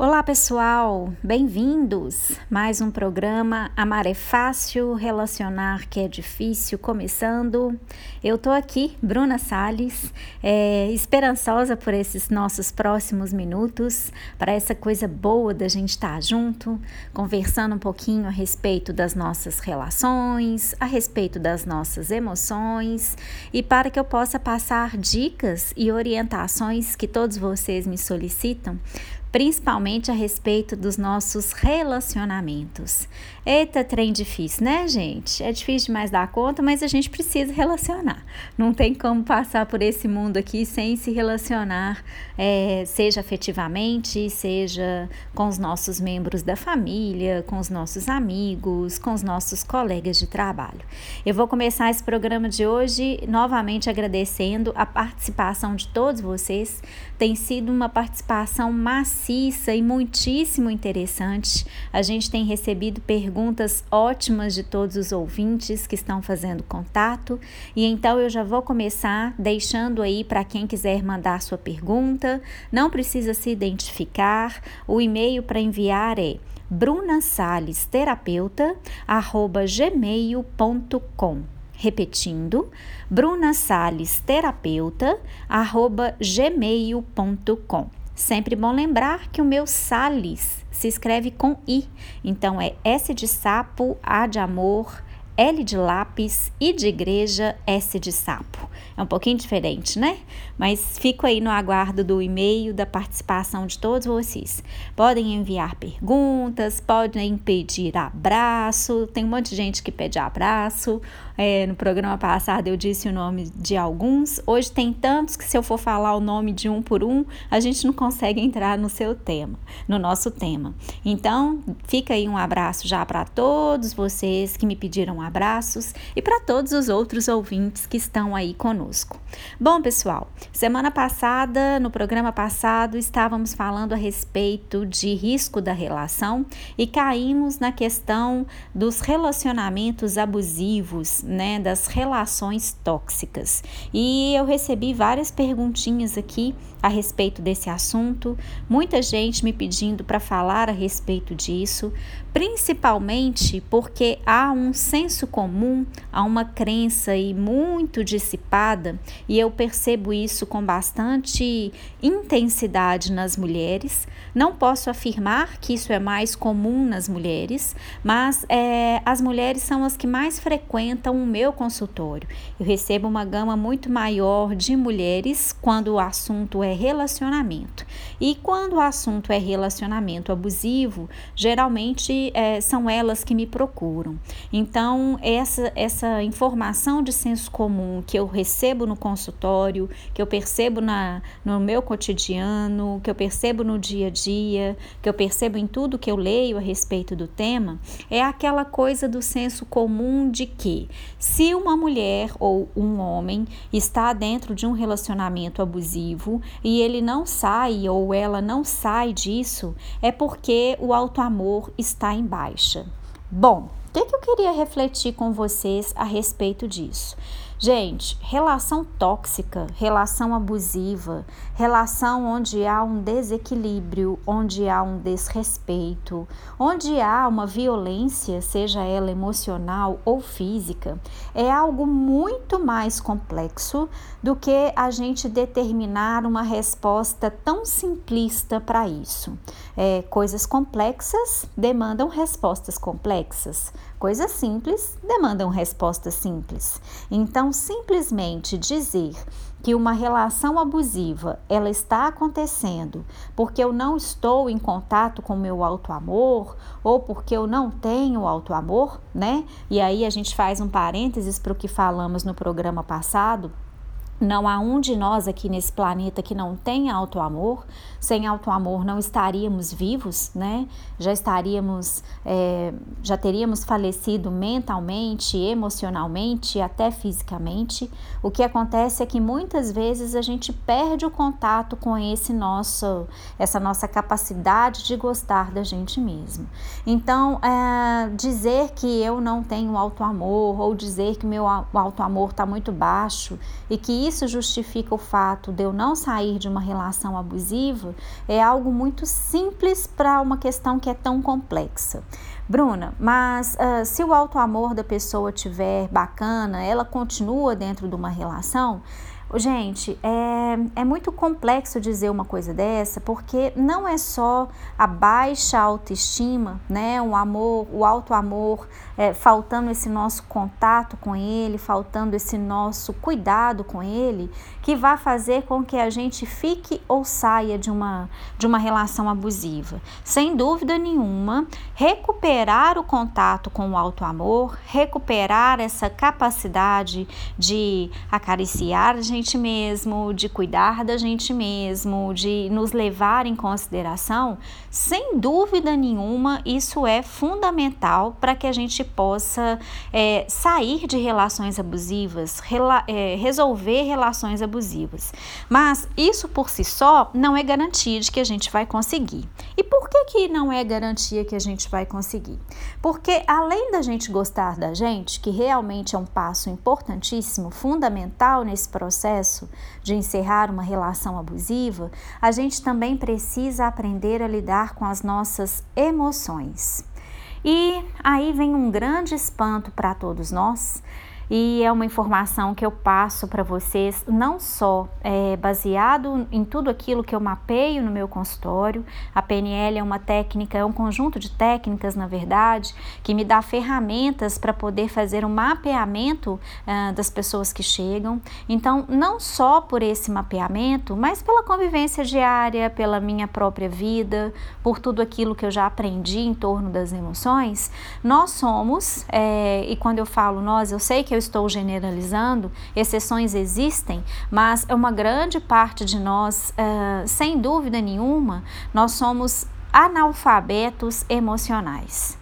Olá pessoal, bem-vindos! Mais um programa Amar é Fácil, Relacionar que é Difícil, começando. Eu tô aqui, Bruna Salles, é, esperançosa por esses nossos próximos minutos, para essa coisa boa da gente estar tá junto, conversando um pouquinho a respeito das nossas relações, a respeito das nossas emoções e para que eu possa passar dicas e orientações que todos vocês me solicitam principalmente a respeito dos nossos relacionamentos. Eita, trem difícil, né, gente? É difícil demais dar conta, mas a gente precisa relacionar. Não tem como passar por esse mundo aqui sem se relacionar, é, seja afetivamente, seja com os nossos membros da família, com os nossos amigos, com os nossos colegas de trabalho. Eu vou começar esse programa de hoje novamente agradecendo a participação de todos vocês. Tem sido uma participação maciça e muitíssimo interessante. A gente tem recebido perguntas ótimas de todos os ouvintes que estão fazendo contato. E então eu já vou começar deixando aí para quem quiser mandar sua pergunta, não precisa se identificar. O e-mail para enviar é brunasalesterapeuta@gmail.com. Repetindo, brunasalesterapeuta@gmail.com. Sempre bom lembrar que o meu Sales se escreve com I, então é S de sapo, A de amor, L de lápis, I de igreja, S de sapo. É um pouquinho diferente, né? Mas fico aí no aguardo do e-mail, da participação de todos vocês. Podem enviar perguntas, podem pedir abraço. Tem um monte de gente que pede abraço. É, no programa passado eu disse o nome de alguns. Hoje tem tantos que se eu for falar o nome de um por um, a gente não consegue entrar no seu tema, no nosso tema. Então, fica aí um abraço já para todos vocês que me pediram abraços e para todos os outros ouvintes que estão aí conosco. Bom, pessoal, semana passada, no programa passado, estávamos falando a respeito de risco da relação e caímos na questão dos relacionamentos abusivos, né, das relações tóxicas. E eu recebi várias perguntinhas aqui a respeito desse assunto, muita gente me pedindo para falar a respeito disso, principalmente porque há um senso comum, há uma crença e muito dissipada, e eu percebo isso com bastante intensidade nas mulheres. Não posso afirmar que isso é mais comum nas mulheres, mas é, as mulheres são as que mais frequentam o meu consultório. Eu recebo uma gama muito maior de mulheres quando o assunto é relacionamento. E quando o assunto é relacionamento abusivo, geralmente é, são elas que me procuram. Então, essa, essa informação de senso comum que eu recebo no consultório, que eu percebo na, no meu cotidiano, que eu percebo no dia a dia, que eu percebo em tudo que eu leio a respeito do tema, é aquela coisa do senso comum de que se uma mulher ou um homem está dentro de um relacionamento abusivo e ele não sai ou ela não sai disso, é porque o auto-amor está em baixa. Bom, o que, que eu queria refletir com vocês a respeito disso? Gente, relação tóxica, relação abusiva, relação onde há um desequilíbrio, onde há um desrespeito, onde há uma violência, seja ela emocional ou física, é algo muito mais complexo do que a gente determinar uma resposta tão simplista para isso. É, coisas complexas demandam respostas complexas. Coisas simples demandam respostas simples. Então, simplesmente dizer que uma relação abusiva ela está acontecendo porque eu não estou em contato com meu auto-amor ou porque eu não tenho auto-amor, né? E aí a gente faz um parênteses para o que falamos no programa passado não há um de nós aqui nesse planeta que não tenha auto-amor. Sem auto-amor não estaríamos vivos, né? Já estaríamos, é, já teríamos falecido mentalmente, emocionalmente até fisicamente. O que acontece é que muitas vezes a gente perde o contato com esse nosso, essa nossa capacidade de gostar da gente mesmo. Então, é, dizer que eu não tenho auto-amor ou dizer que meu auto-amor está muito baixo e que isso justifica o fato de eu não sair de uma relação abusiva é algo muito simples para uma questão que é tão complexa. Bruna, mas uh, se o auto amor da pessoa tiver bacana, ela continua dentro de uma relação? Gente, é, é muito complexo dizer uma coisa dessa, porque não é só a baixa autoestima, né? O amor, o alto amor, é, faltando esse nosso contato com ele, faltando esse nosso cuidado com ele, que vai fazer com que a gente fique ou saia de uma, de uma relação abusiva. Sem dúvida nenhuma, recuperar o contato com o alto amor, recuperar essa capacidade de acariciar a gente mesmo, de cuidar da gente mesmo, de nos levar em consideração, sem dúvida nenhuma, isso é fundamental para que a gente possa é, sair de relações abusivas, rela, é, resolver relações abusivas. Mas isso por si só não é garantia de que a gente vai conseguir. E por que, que não é garantia que a gente vai conseguir? Porque além da gente gostar da gente, que realmente é um passo importantíssimo, fundamental nesse processo, processo de encerrar uma relação abusiva, a gente também precisa aprender a lidar com as nossas emoções. E aí vem um grande espanto para todos nós, e é uma informação que eu passo para vocês, não só é, baseado em tudo aquilo que eu mapeio no meu consultório. A PNL é uma técnica, é um conjunto de técnicas, na verdade, que me dá ferramentas para poder fazer um mapeamento uh, das pessoas que chegam. Então, não só por esse mapeamento, mas pela convivência diária, pela minha própria vida, por tudo aquilo que eu já aprendi em torno das emoções, nós somos, é, e quando eu falo nós, eu sei que eu eu estou generalizando, exceções existem, mas é uma grande parte de nós, uh, sem dúvida nenhuma, nós somos analfabetos emocionais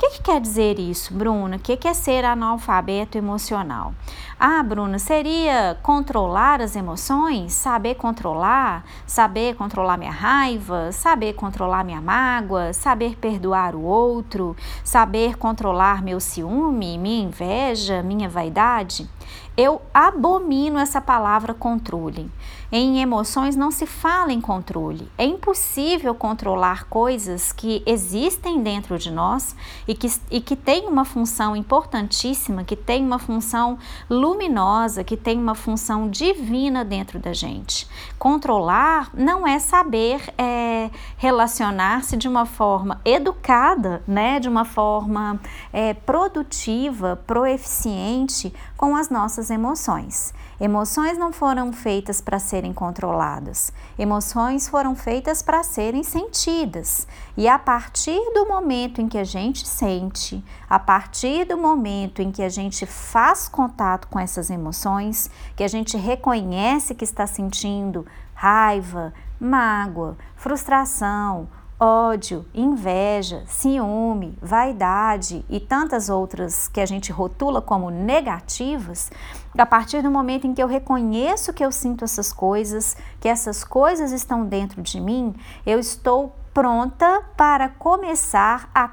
que, que quer dizer isso, Bruna? O que, que é ser analfabeto emocional? Ah, Bruna, seria controlar as emoções, saber controlar, saber controlar minha raiva, saber controlar minha mágoa, saber perdoar o outro, saber controlar meu ciúme, minha inveja, minha vaidade? Eu abomino essa palavra controle. Em emoções não se fala em controle. É impossível controlar coisas que existem dentro de nós e que, e que têm uma função importantíssima, que tem uma função luminosa, que tem uma função divina dentro da gente. Controlar não é saber é, relacionar-se de uma forma educada, né, de uma forma é, produtiva, proeficiente com as nossas emoções. Emoções não foram feitas para serem controladas, emoções foram feitas para serem sentidas. E a partir do momento em que a gente sente, a partir do momento em que a gente faz contato com essas emoções, que a gente reconhece que está sentindo raiva, mágoa, frustração, ódio, inveja, ciúme, vaidade e tantas outras que a gente rotula como negativas, a partir do momento em que eu reconheço que eu sinto essas coisas, que essas coisas estão dentro de mim, eu estou pronta para começar a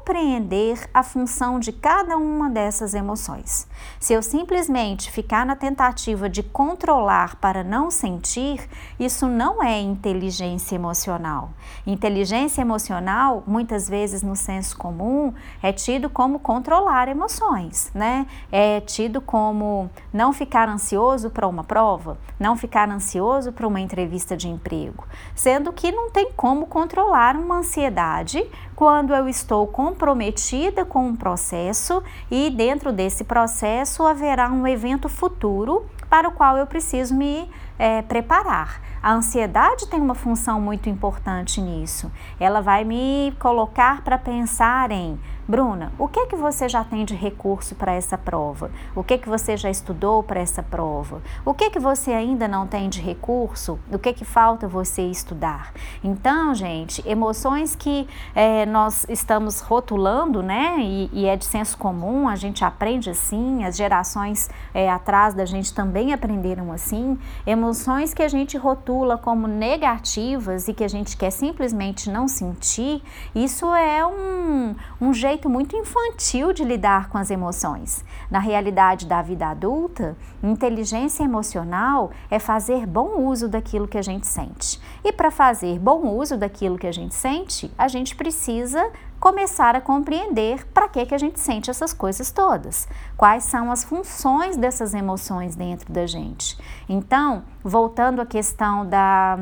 compreender a função de cada uma dessas emoções. Se eu simplesmente ficar na tentativa de controlar para não sentir, isso não é inteligência emocional. Inteligência emocional, muitas vezes no senso comum, é tido como controlar emoções, né? É tido como não ficar ansioso para uma prova, não ficar ansioso para uma entrevista de emprego, sendo que não tem como controlar uma ansiedade quando eu estou comprometida com um processo e dentro desse processo haverá um evento futuro para o qual eu preciso me é, preparar. A ansiedade tem uma função muito importante nisso. Ela vai me colocar para pensar em Bruna, o que que você já tem de recurso para essa prova? O que que você já estudou para essa prova? O que que você ainda não tem de recurso? O que que falta você estudar? Então, gente, emoções que é, nós estamos rotulando, né? E, e, é de senso comum, a gente aprende assim, as gerações é, atrás da gente também aprenderam assim. Emoções que a gente rotula rotula como negativas e que a gente quer simplesmente não sentir, isso é um, um jeito muito infantil de lidar com as emoções. Na realidade da vida adulta, inteligência emocional é fazer bom uso daquilo que a gente sente. E para fazer bom uso daquilo que a gente sente, a gente precisa começar a compreender para que, que a gente sente essas coisas todas, quais são as funções dessas emoções dentro da gente. Então, voltando à questão da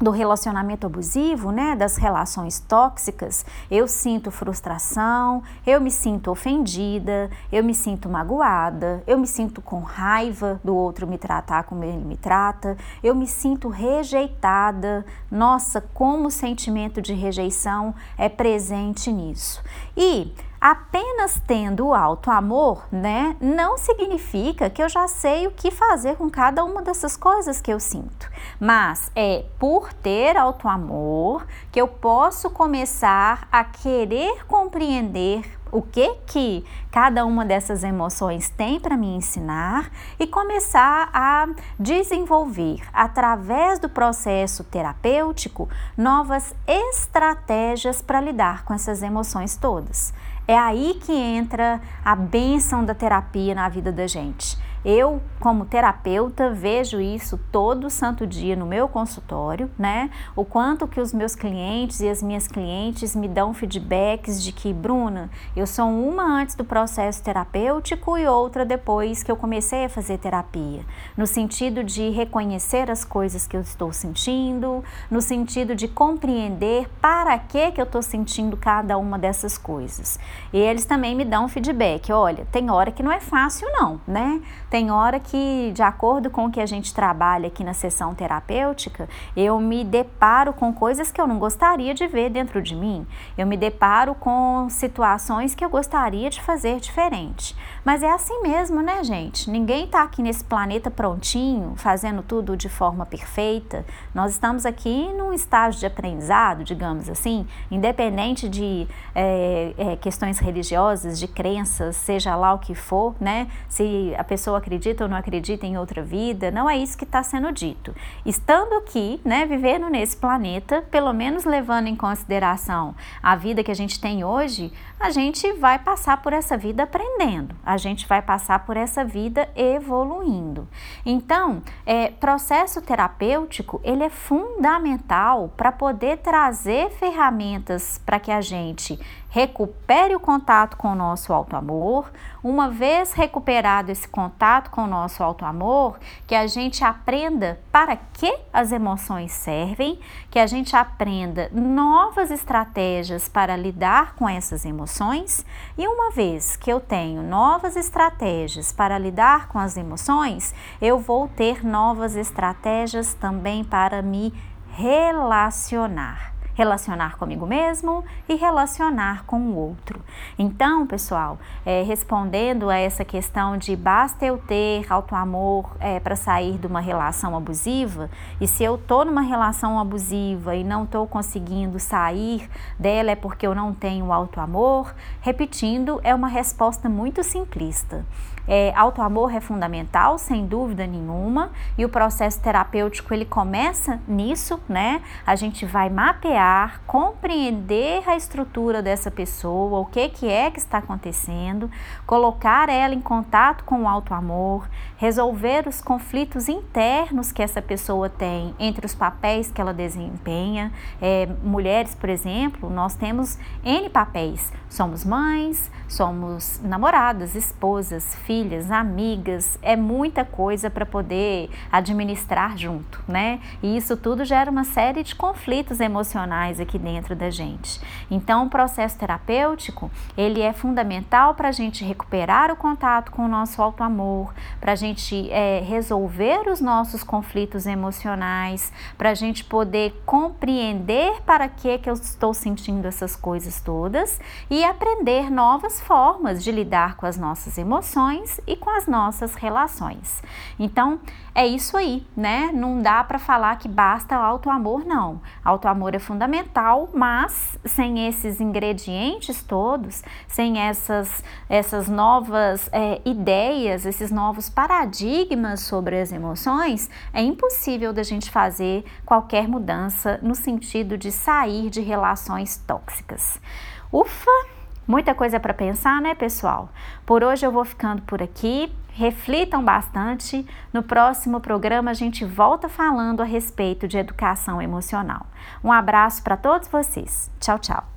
do relacionamento abusivo, né, das relações tóxicas, eu sinto frustração, eu me sinto ofendida, eu me sinto magoada, eu me sinto com raiva do outro me tratar como ele me trata, eu me sinto rejeitada. Nossa, como o sentimento de rejeição é presente nisso. E apenas tendo alto amor, né, não significa que eu já sei o que fazer com cada uma dessas coisas que eu sinto. Mas é por ter alto amor que eu posso começar a querer compreender o que que cada uma dessas emoções tem para me ensinar e começar a desenvolver através do processo terapêutico novas estratégias para lidar com essas emoções todas. É aí que entra a bênção da terapia na vida da gente. Eu, como terapeuta, vejo isso todo santo dia no meu consultório, né? O quanto que os meus clientes e as minhas clientes me dão feedbacks de que, Bruna, eu sou uma antes do processo terapêutico e outra depois que eu comecei a fazer terapia. No sentido de reconhecer as coisas que eu estou sentindo, no sentido de compreender para que, que eu estou sentindo cada uma dessas coisas. E eles também me dão feedback. Olha, tem hora que não é fácil, não, né? Tem hora que, de acordo com o que a gente trabalha aqui na sessão terapêutica, eu me deparo com coisas que eu não gostaria de ver dentro de mim. Eu me deparo com situações que eu gostaria de fazer diferente. Mas é assim mesmo, né, gente? Ninguém está aqui nesse planeta prontinho, fazendo tudo de forma perfeita. Nós estamos aqui num estágio de aprendizado, digamos assim, independente de é, é, questões religiosas, de crenças, seja lá o que for, né? Se a pessoa acredita ou não acredita em outra vida, não é isso que está sendo dito. Estando aqui, né, vivendo nesse planeta, pelo menos levando em consideração a vida que a gente tem hoje, a gente vai passar por essa vida aprendendo, a gente vai passar por essa vida evoluindo. Então, é, processo terapêutico ele é fundamental para poder trazer ferramentas para que a gente recupere o contato com o nosso alto amor. Uma vez recuperado esse contato com o nosso alto amor, que a gente aprenda para que as emoções servem, que a gente aprenda novas estratégias para lidar com essas emoções. E uma vez que eu tenho novas estratégias para lidar com as emoções, eu vou ter novas estratégias também para me relacionar relacionar comigo mesmo e relacionar com o outro. Então, pessoal, é, respondendo a essa questão de basta eu ter auto-amor é, para sair de uma relação abusiva, e se eu estou numa relação abusiva e não estou conseguindo sair dela é porque eu não tenho auto-amor, repetindo, é uma resposta muito simplista. É, autoamor é fundamental, sem dúvida nenhuma, e o processo terapêutico ele começa nisso, né? A gente vai mapear, compreender a estrutura dessa pessoa, o que, que é que está acontecendo, colocar ela em contato com o autoamor, resolver os conflitos internos que essa pessoa tem entre os papéis que ela desempenha. É, mulheres, por exemplo, nós temos N papéis. Somos mães, somos namoradas, esposas, filhas, amigas, é muita coisa para poder administrar junto, né? E isso tudo gera uma série de conflitos emocionais aqui dentro da gente. Então, o processo terapêutico, ele é fundamental para a gente recuperar o contato com o nosso auto-amor, para a gente é, resolver os nossos conflitos emocionais, para a gente poder compreender para que, que eu estou sentindo essas coisas todas e aprender novas formas de lidar com as nossas emoções e com as nossas relações. Então, é isso aí, né? Não dá para falar que basta auto-amor, não. Auto-amor é fundamental fundamental, mas sem esses ingredientes todos, sem essas, essas novas é, ideias, esses novos paradigmas sobre as emoções, é impossível da gente fazer qualquer mudança no sentido de sair de relações tóxicas. Ufa! Muita coisa para pensar, né, pessoal? Por hoje eu vou ficando por aqui. Reflitam bastante. No próximo programa a gente volta falando a respeito de educação emocional. Um abraço para todos vocês. Tchau, tchau.